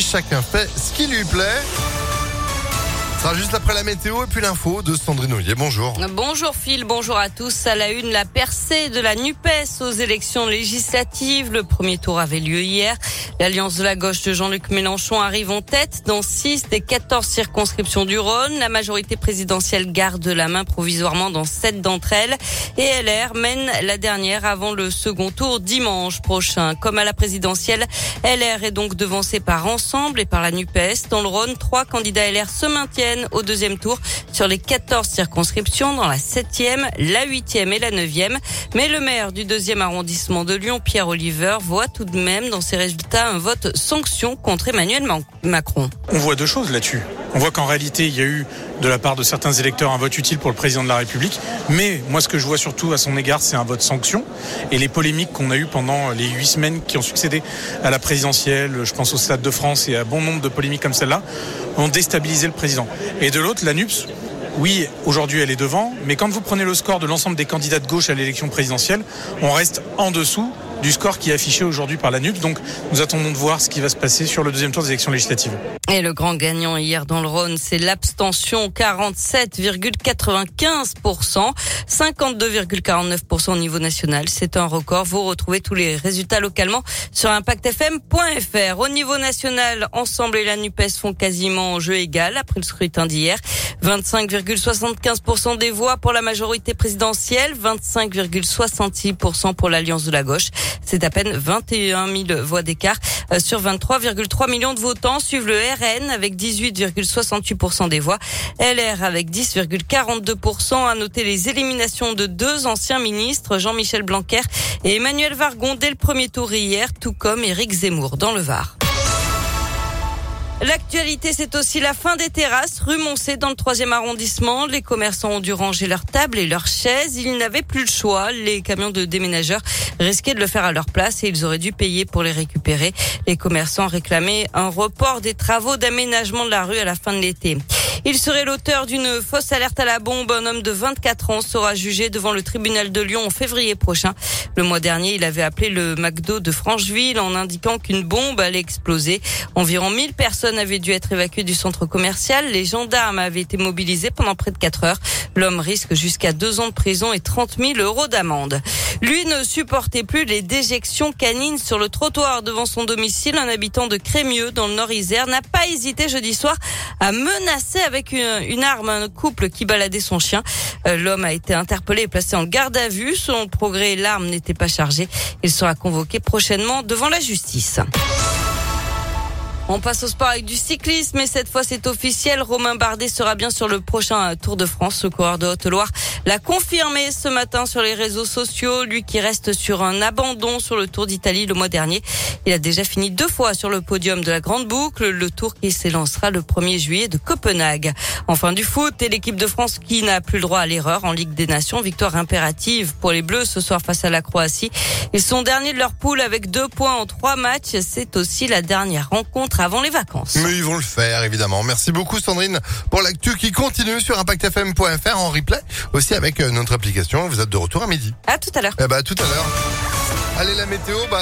chacun fait ce qui lui plaît. Sera juste après la météo et puis l'info de Sandrine Ollier. Bonjour. Bonjour Phil, bonjour à tous. À la une, la percée de la NUPES aux élections législatives. Le premier tour avait lieu hier. L'alliance de la gauche de Jean-Luc Mélenchon arrive en tête dans 6 des 14 circonscriptions du Rhône. La majorité présidentielle garde la main provisoirement dans 7 d'entre elles. Et LR mène la dernière avant le second tour dimanche prochain. Comme à la présidentielle, LR est donc devancé par Ensemble et par la NUPES. Dans le Rhône, trois candidats LR se maintiennent au deuxième tour sur les 14 circonscriptions dans la 7e, la 8e et la 9e. Mais le maire du deuxième arrondissement de Lyon, Pierre Oliver, voit tout de même dans ses résultats un vote sanction contre Emmanuel Macron. On voit deux choses là-dessus. On voit qu'en réalité, il y a eu de la part de certains électeurs un vote utile pour le président de la République. Mais moi, ce que je vois surtout à son égard, c'est un vote sanction. Et les polémiques qu'on a eues pendant les huit semaines qui ont succédé à la présidentielle, je pense au Stade de France et à bon nombre de polémiques comme celle-là, ont déstabilisé le président. Et de l'autre, la NUPS, oui, aujourd'hui elle est devant, mais quand vous prenez le score de l'ensemble des candidats de gauche à l'élection présidentielle, on reste en dessous du score qui est affiché aujourd'hui par la NUP. Donc nous attendons de voir ce qui va se passer sur le deuxième tour des élections législatives. Et le grand gagnant hier dans le Rhône, c'est l'abstention 47,95%, 52,49% au niveau national. C'est un record. Vous retrouvez tous les résultats localement sur impactfm.fr. Au niveau national, Ensemble et la NUPES font quasiment jeu égal après le scrutin d'hier. 25,75% des voix pour la majorité présidentielle, 25,66% pour l'Alliance de la gauche. C'est à peine 21 000 voix d'écart euh, sur 23,3 millions de votants. Suivent le RN avec 18,68% des voix. LR avec 10,42%. À noter les éliminations de deux anciens ministres, Jean-Michel Blanquer et Emmanuel Vargon dès le premier tour hier, tout comme Éric Zemmour dans le Var. L'actualité, c'est aussi la fin des terrasses rue Moncé dans le troisième arrondissement. Les commerçants ont dû ranger leurs tables et leurs chaises. Ils n'avaient plus le choix. Les camions de déménageurs risquaient de le faire à leur place et ils auraient dû payer pour les récupérer. Les commerçants réclamaient un report des travaux d'aménagement de la rue à la fin de l'été. Il serait l'auteur d'une fausse alerte à la bombe. Un homme de 24 ans sera jugé devant le tribunal de Lyon en février prochain. Le mois dernier, il avait appelé le McDo de Francheville en indiquant qu'une bombe allait exploser. Environ 1000 personnes avaient dû être évacuées du centre commercial. Les gendarmes avaient été mobilisés pendant près de 4 heures. L'homme risque jusqu'à 2 ans de prison et 30 000 euros d'amende. Lui ne supportait plus les déjections canines sur le trottoir devant son domicile. Un habitant de Crémieux, dans le Nord-Isère, n'a pas hésité jeudi soir à menacer avec une, arme un couple qui baladait son chien. Euh, l'homme a été interpellé et placé en garde à vue. Son progrès, l'arme n'était pas chargée. Il sera convoqué prochainement devant la justice. On passe au sport avec du cyclisme et cette fois c'est officiel. Romain Bardet sera bien sur le prochain Tour de France. Le coureur de Haute-Loire l'a confirmé ce matin sur les réseaux sociaux. Lui qui reste sur un abandon sur le Tour d'Italie le mois dernier. Il a déjà fini deux fois sur le podium de la Grande Boucle. Le Tour qui s'élancera le 1er juillet de Copenhague. Enfin du foot et l'équipe de France qui n'a plus le droit à l'erreur en Ligue des Nations. Victoire impérative pour les Bleus ce soir face à la Croatie. Ils sont derniers de leur poule avec deux points en trois matchs. C'est aussi la dernière rencontre avant les vacances. Mais ils vont le faire, évidemment. Merci beaucoup, Sandrine, pour l'actu qui continue sur ImpactFM.fr en replay, aussi avec euh, notre application. Vous êtes de retour à midi. À tout à l'heure. Eh ben, à tout à l'heure. Allez, la météo, bah,